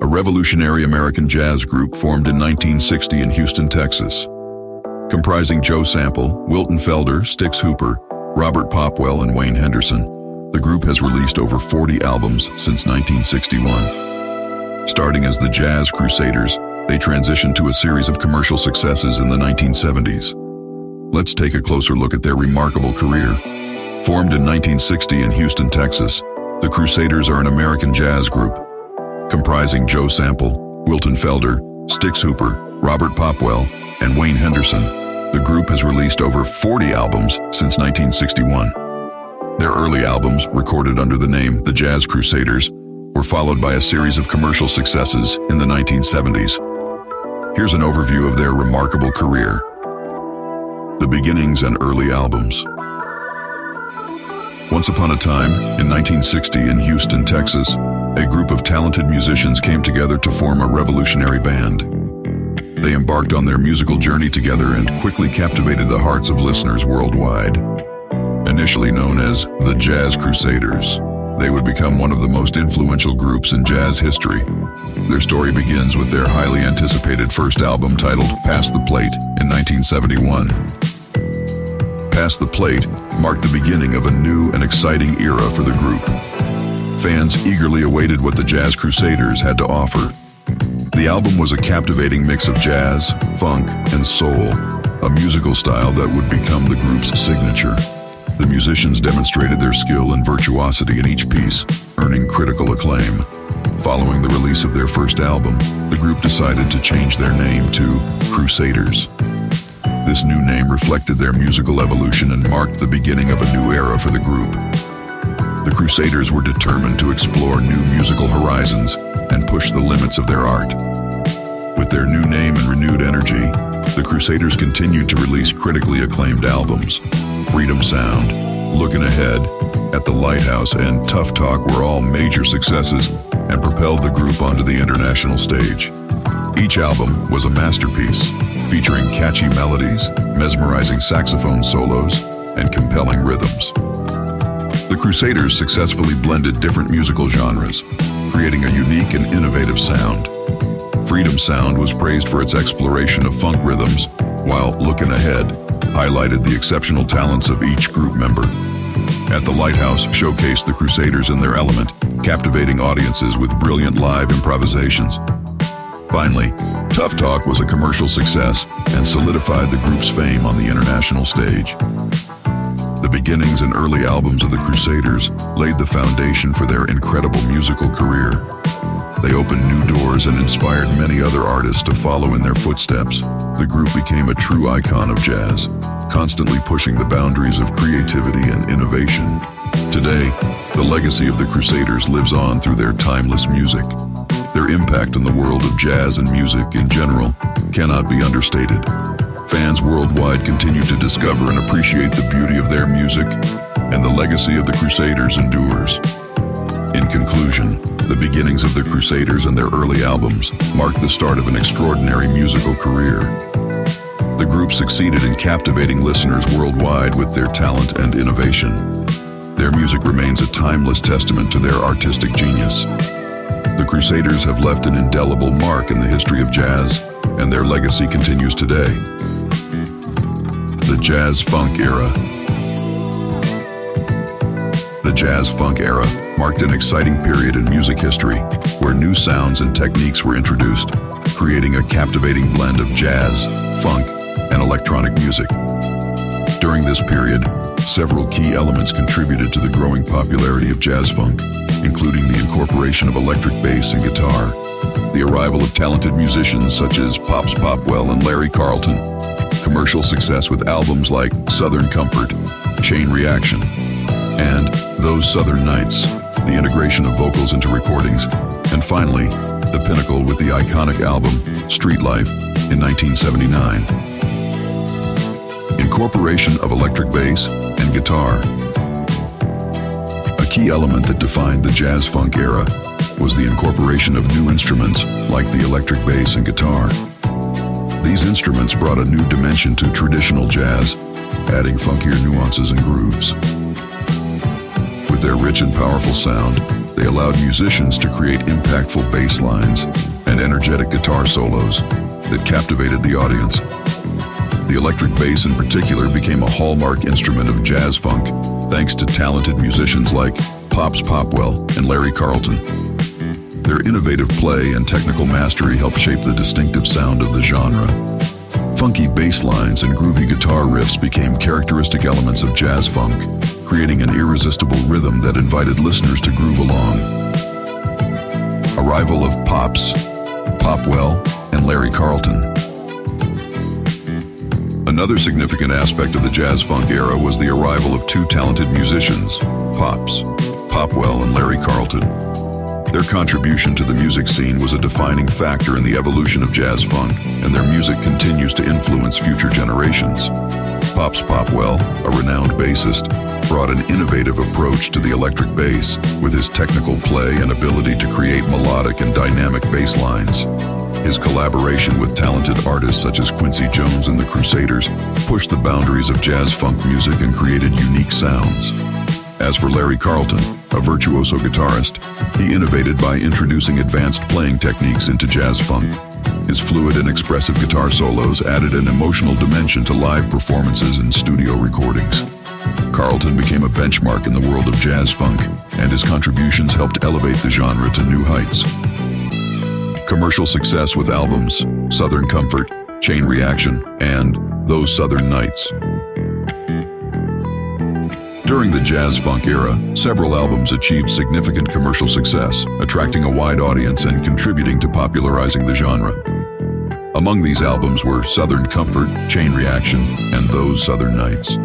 a revolutionary American jazz group formed in 1960 in Houston, Texas. Comprising Joe Sample, Wilton Felder, Stix Hooper, Robert Popwell, and Wayne Henderson, the group has released over 40 albums since 1961. Starting as the Jazz Crusaders, they transitioned to a series of commercial successes in the 1970s. Let's take a closer look at their remarkable career. Formed in 1960 in Houston, Texas, the Crusaders are an American jazz group. Comprising Joe Sample, Wilton Felder, Stix Hooper, Robert Popwell, and Wayne Henderson, the group has released over 40 albums since 1961. Their early albums, recorded under the name The Jazz Crusaders, were followed by a series of commercial successes in the 1970s. Here's an overview of their remarkable career. The beginnings and early albums. Once upon a time, in 1960 in Houston, Texas, a group of talented musicians came together to form a revolutionary band. They embarked on their musical journey together and quickly captivated the hearts of listeners worldwide. Initially known as the Jazz Crusaders, they would become one of the most influential groups in jazz history. Their story begins with their highly anticipated first album titled Pass the Plate in 1971. Pass the Plate marked the beginning of a new and exciting era for the group. Fans eagerly awaited what the Jazz Crusaders had to offer. The album was a captivating mix of jazz, funk, and soul, a musical style that would become the group's signature. The musicians demonstrated their skill and virtuosity in each piece, earning critical acclaim. Following the release of their first album, the group decided to change their name to Crusaders. This new name reflected their musical evolution and marked the beginning of a new era for the group. The Crusaders were determined to explore new musical horizons and push the limits of their art. With their new name and renewed energy, the Crusaders continued to release critically acclaimed albums. Freedom Sound, Looking Ahead, At the Lighthouse, and Tough Talk were all major successes and propelled the group onto the international stage. Each album was a masterpiece, featuring catchy melodies, mesmerizing saxophone solos, and compelling rhythms. The Crusaders successfully blended different musical genres, creating a unique and innovative sound. Freedom Sound was praised for its exploration of funk rhythms, while Looking Ahead highlighted the exceptional talents of each group member. At the Lighthouse showcased the Crusaders in their element, captivating audiences with brilliant live improvisations. Finally, Tough Talk was a commercial success and solidified the group's fame on the international stage. The beginnings and early albums of the Crusaders laid the foundation for their incredible musical career. They opened new doors and inspired many other artists to follow in their footsteps. The group became a true icon of jazz, constantly pushing the boundaries of creativity and innovation. Today, the legacy of the Crusaders lives on through their timeless music. Their impact on the world of jazz and music in general cannot be understated. Fans worldwide continue to discover and appreciate the beauty of their music, and the legacy of the Crusaders endures. In conclusion, the beginnings of the Crusaders and their early albums marked the start of an extraordinary musical career. The group succeeded in captivating listeners worldwide with their talent and innovation. Their music remains a timeless testament to their artistic genius. The Crusaders have left an indelible mark in the history of jazz, and their legacy continues today. The Jazz Funk Era. The Jazz Funk Era marked an exciting period in music history where new sounds and techniques were introduced, creating a captivating blend of jazz, funk, and electronic music. During this period, several key elements contributed to the growing popularity of jazz funk, including the incorporation of electric bass and guitar, the arrival of talented musicians such as Pops Popwell and Larry Carlton, commercial success with albums like Southern Comfort, Chain Reaction, and Those Southern Nights, the integration of vocals into recordings, and finally, the pinnacle with the iconic album Street Life in 1979. incorporation of electric bass and guitar. A key element that defined the jazz funk era was the incorporation of new instruments like the electric bass and guitar. These instruments brought a new dimension to traditional jazz, adding funkier nuances and grooves. With their rich and powerful sound, they allowed musicians to create impactful bass lines and energetic guitar solos that captivated the audience. The electric bass in particular became a hallmark instrument of jazz funk thanks to talented musicians like Pops Popwell and Larry Carlton. Their innovative play and technical mastery helped shape the distinctive sound of the genre. Funky bass lines and groovy guitar riffs became characteristic elements of jazz funk, creating an irresistible rhythm that invited listeners to groove along. Arrival of Pops, Popwell, and Larry Carlton. Another significant aspect of the jazz funk era was the arrival of two talented musicians, Pops, Popwell, and Larry Carlton. Their contribution to the music scene was a defining factor in the evolution of jazz funk, and their music continues to influence future generations. Pops Popwell, a renowned bassist, brought an innovative approach to the electric bass with his technical play and ability to create melodic and dynamic bass lines. His collaboration with talented artists such as Quincy Jones and the Crusaders pushed the boundaries of jazz funk music and created unique sounds. As for Larry Carlton, a virtuoso guitarist, he innovated by introducing advanced playing techniques into jazz funk. His fluid and expressive guitar solos added an emotional dimension to live performances and studio recordings. Carlton became a benchmark in the world of jazz funk, and his contributions helped elevate the genre to new heights. Commercial success with albums Southern Comfort, Chain Reaction, and Those Southern Nights. During the jazz funk era, several albums achieved significant commercial success, attracting a wide audience and contributing to popularizing the genre. Among these albums were Southern Comfort, Chain Reaction, and Those Southern Nights.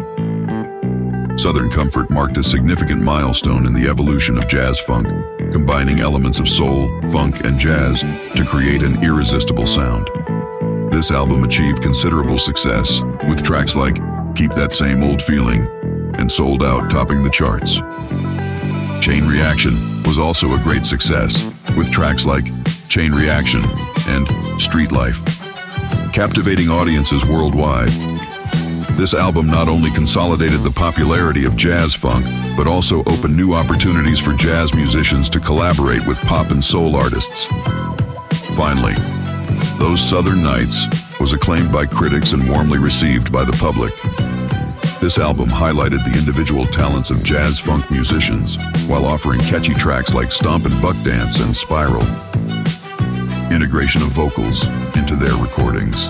Southern Comfort marked a significant milestone in the evolution of jazz funk, combining elements of soul, funk, and jazz to create an irresistible sound. This album achieved considerable success, with tracks like Keep That Same Old Feeling and Sold Out topping the charts. Chain Reaction was also a great success, with tracks like Chain Reaction and Street Life, captivating audiences worldwide. This album not only consolidated the popularity of jazz funk, but also opened new opportunities for jazz musicians to collaborate with pop and soul artists. Finally, Those Southern Nights was acclaimed by critics and warmly received by the public. This album highlighted the individual talents of jazz funk musicians while offering catchy tracks like Stomp and Buck Dance and Spiral. Integration of vocals into their recordings.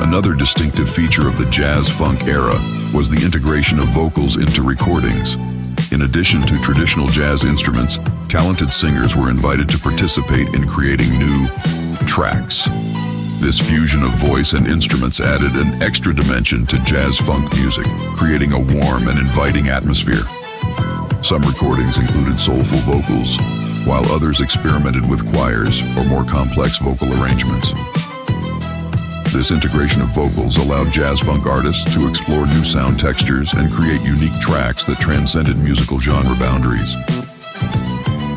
Another distinctive feature of the jazz funk era was the integration of vocals into recordings. In addition to traditional jazz instruments, talented singers were invited to participate in creating new tracks. This fusion of voice and instruments added an extra dimension to jazz funk music, creating a warm and inviting atmosphere. Some recordings included soulful vocals, while others experimented with choirs or more complex vocal arrangements. This integration of vocals allowed jazz funk artists to explore new sound textures and create unique tracks that transcended musical genre boundaries.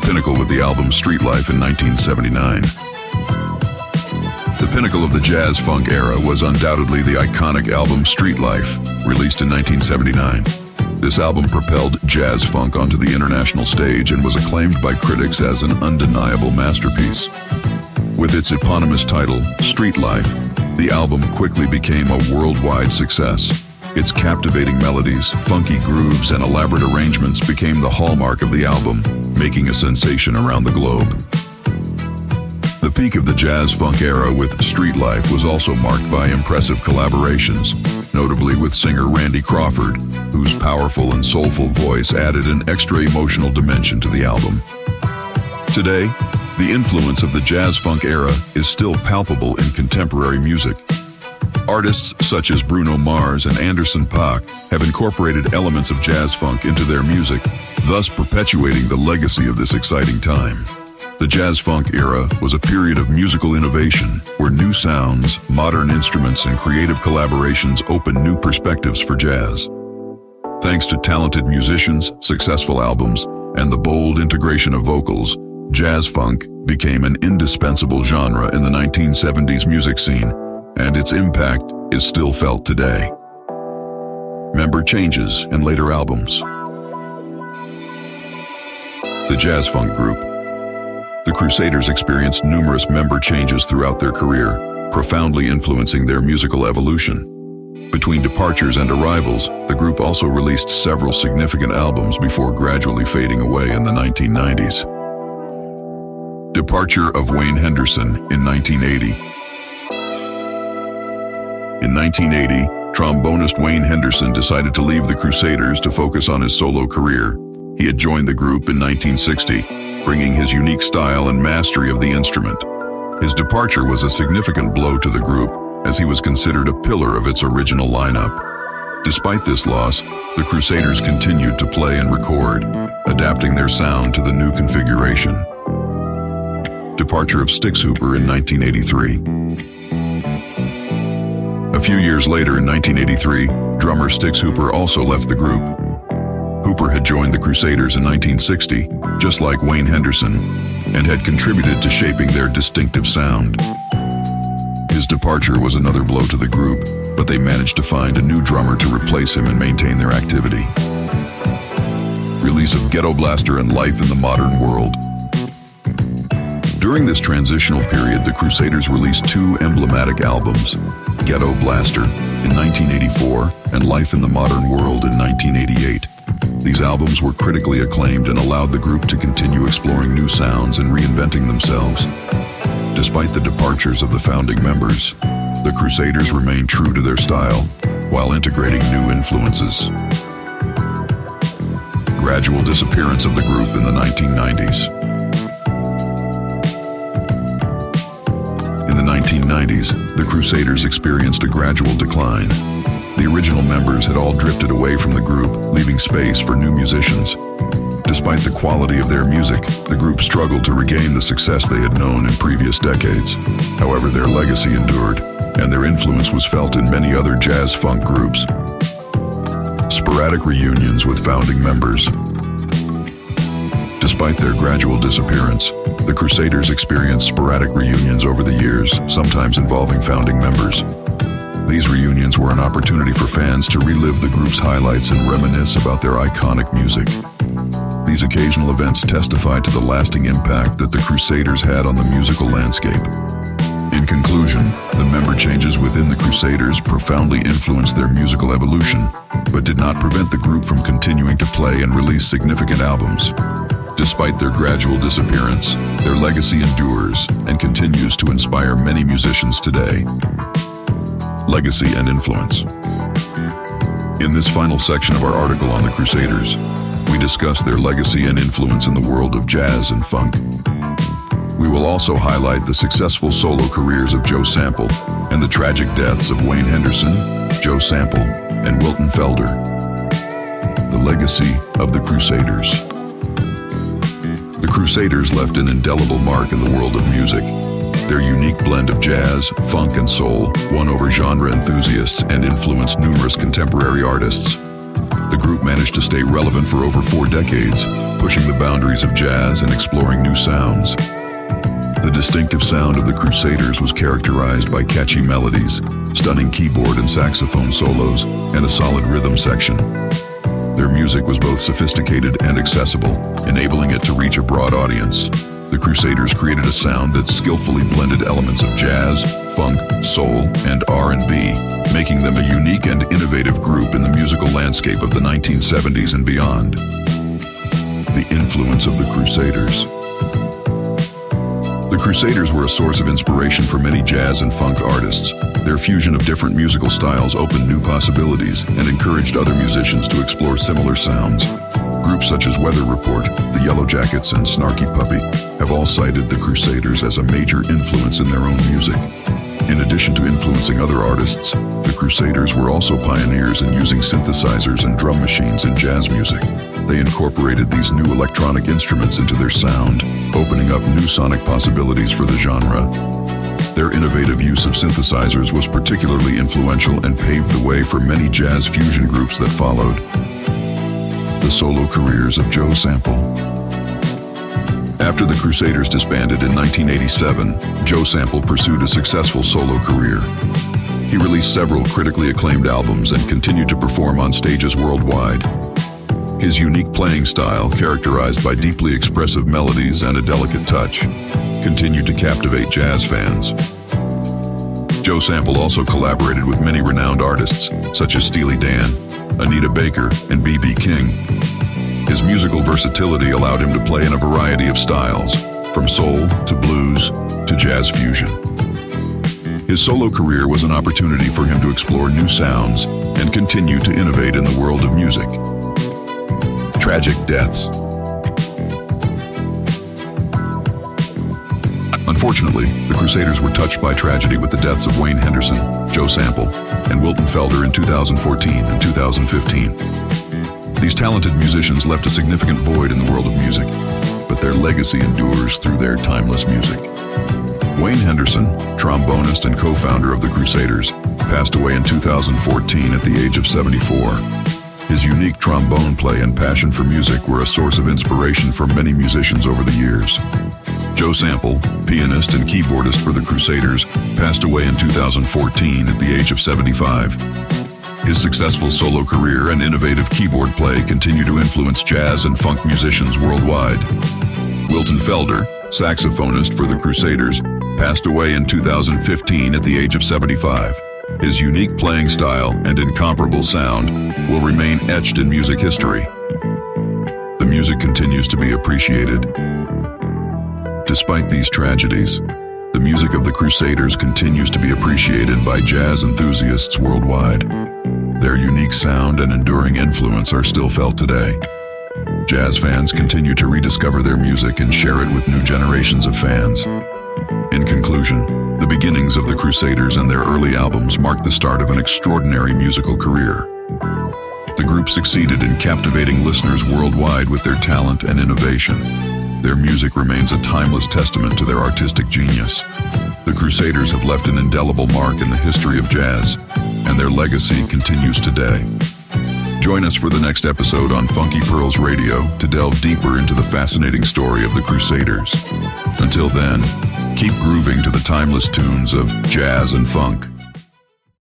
Pinnacle with the album Street Life in 1979. The pinnacle of the jazz funk era was undoubtedly the iconic album Street Life, released in 1979. This album propelled jazz funk onto the international stage and was acclaimed by critics as an undeniable masterpiece. With its eponymous title, Street Life, the album quickly became a worldwide success. Its captivating melodies, funky grooves, and elaborate arrangements became the hallmark of the album, making a sensation around the globe. The peak of the jazz funk era with Street Life was also marked by impressive collaborations, notably with singer Randy Crawford, whose powerful and soulful voice added an extra emotional dimension to the album. Today, the influence of the jazz funk era is still palpable in contemporary music. Artists such as Bruno Mars and Anderson Paak have incorporated elements of jazz funk into their music, thus perpetuating the legacy of this exciting time. The jazz funk era was a period of musical innovation where new sounds, modern instruments, and creative collaborations opened new perspectives for jazz. Thanks to talented musicians, successful albums, and the bold integration of vocals, jazz funk became an indispensable genre in the 1970s music scene, and its impact is still felt today. Member changes in later albums. The Jazz Funk Group the Crusaders experienced numerous member changes throughout their career, profoundly influencing their musical evolution. Between departures and arrivals, the group also released several significant albums before gradually fading away in the 1990s. Departure of Wayne Henderson in 1980. In 1980, trombonist Wayne Henderson decided to leave the Crusaders to focus on his solo career. He had joined the group in 1960 bringing his unique style and mastery of the instrument. His departure was a significant blow to the group, as he was considered a pillar of its original lineup. Despite this loss, the Crusaders continued to play and record, adapting their sound to the new configuration. Departure of Stix Hooper in 1983. A few years later in 1983, drummer Stix Hooper also left the group, Hooper had joined the Crusaders in 1960, just like Wayne Henderson, and had contributed to shaping their distinctive sound. His departure was another blow to the group, but they managed to find a new drummer to replace him and maintain their activity. Release of Ghetto Blaster and Life in the Modern World. During this transitional period, the Crusaders released two emblematic albums, Ghetto Blaster in 1984 and Life in the Modern World in 1988. These albums were critically acclaimed and allowed the group to continue exploring new sounds and reinventing themselves. Despite the departures of the founding members, the Crusaders remained true to their style while integrating new influences. Gradual disappearance of the group in the 1990s. In the 1990s, the Crusaders experienced a gradual decline the original members had all drifted away from the group, leaving space for new musicians. Despite the quality of their music, the group struggled to regain the success they had known in previous decades. However, their legacy endured, and their influence was felt in many other jazz funk groups. Sporadic reunions with founding members. Despite their gradual disappearance, the Crusaders experienced sporadic reunions over the years, sometimes involving founding members. These reunions were an opportunity for fans to relive the group's highlights and reminisce about their iconic music. These occasional events testify to the lasting impact that the Crusaders had on the musical landscape. In conclusion, the member changes within the Crusaders profoundly influenced their musical evolution, but did not prevent the group from continuing to play and release significant albums. Despite their gradual disappearance, their legacy endures and continues to inspire many musicians today legacy, and influence. In this final section of our article on the Crusaders, we discuss their legacy and influence in the world of jazz and funk. We will also highlight the successful solo careers of Joe Sample and the tragic deaths of Wayne Henderson, Joe Sample, and Wilton Felder. The legacy of the Crusaders. The Crusaders left an indelible mark in the world of music their unique blend of jazz, funk, and soul won over genre enthusiasts and influenced numerous contemporary artists. The group managed to stay relevant for over four decades, pushing the boundaries of jazz and exploring new sounds. The distinctive sound of the Crusaders was characterized by catchy melodies, stunning keyboard and saxophone solos, and a solid rhythm section. Their music was both sophisticated and accessible, enabling it to reach a broad audience the Crusaders created a sound that skillfully blended elements of jazz, funk, soul, and R&B, making them a unique and innovative group in the musical landscape of the 1970s and beyond. The influence of the Crusaders. The Crusaders were a source of inspiration for many jazz and funk artists. Their fusion of different musical styles opened new possibilities and encouraged other musicians to explore similar sounds. Groups such as Weather Report, the Yellow Jackets, and Snarky Puppy have all cited the Crusaders as a major influence in their own music. In addition to influencing other artists, the Crusaders were also pioneers in using synthesizers and drum machines in jazz music. they incorporated these new electronic instruments into their sound, opening up new sonic possibilities for the genre. Their innovative use of synthesizers was particularly influential and paved the way for many jazz fusion groups that followed. The solo careers of Joe Sample. After the Crusaders disbanded in 1987, Joe Sample pursued a successful solo career. He released several critically acclaimed albums and continued to perform on stages worldwide. His unique playing style, characterized by deeply expressive melodies and a delicate touch, continued to captivate jazz fans. Joe Sample also collaborated with many renowned artists, such as Steely Dan, Anita Baker, and B.B. King. His musical versatility allowed him to play in a variety of styles, from soul to blues to jazz fusion. His solo career was an opportunity for him to explore new sounds and continue to innovate in the world of music. Tragic deaths. Unfortunately, the Crusaders were touched by tragedy with the deaths of Wayne Henderson, Joe Sample, and Wilton Felder in 2014 and 2015. These talented musicians left a significant void in the world of music, but their legacy endures through their timeless music. Wayne Henderson, trombonist and co-founder of the Crusaders, passed away in 2014 at the age of 74. His unique trombone play and passion for music were a source of inspiration for many musicians over the years. Joe Sample, pianist and keyboardist for the Crusaders, passed away in 2014 at the age of 75. His successful solo career and innovative keyboard play continue to influence jazz and funk musicians worldwide. Wilton Felder, saxophonist for the Crusaders, passed away in 2015 at the age of 75. His unique playing style and incomparable sound will remain etched in music history. The music continues to be appreciated. Despite these tragedies, the music of the Crusaders continues to be appreciated by jazz enthusiasts worldwide. Their unique sound and enduring influence are still felt today. Jazz fans continue to rediscover their music and share it with new generations of fans. In conclusion, the beginnings of the Crusaders and their early albums marked the start of an extraordinary musical career. The group succeeded in captivating listeners worldwide with their talent and innovation. Their music remains a timeless testament to their artistic genius. The Crusaders have left an indelible mark in the history of jazz, and their legacy continues today. Join us for the next episode on Funky Pearls Radio to delve deeper into the fascinating story of the Crusaders. Until then, keep grooving to the timeless tunes of jazz and funk.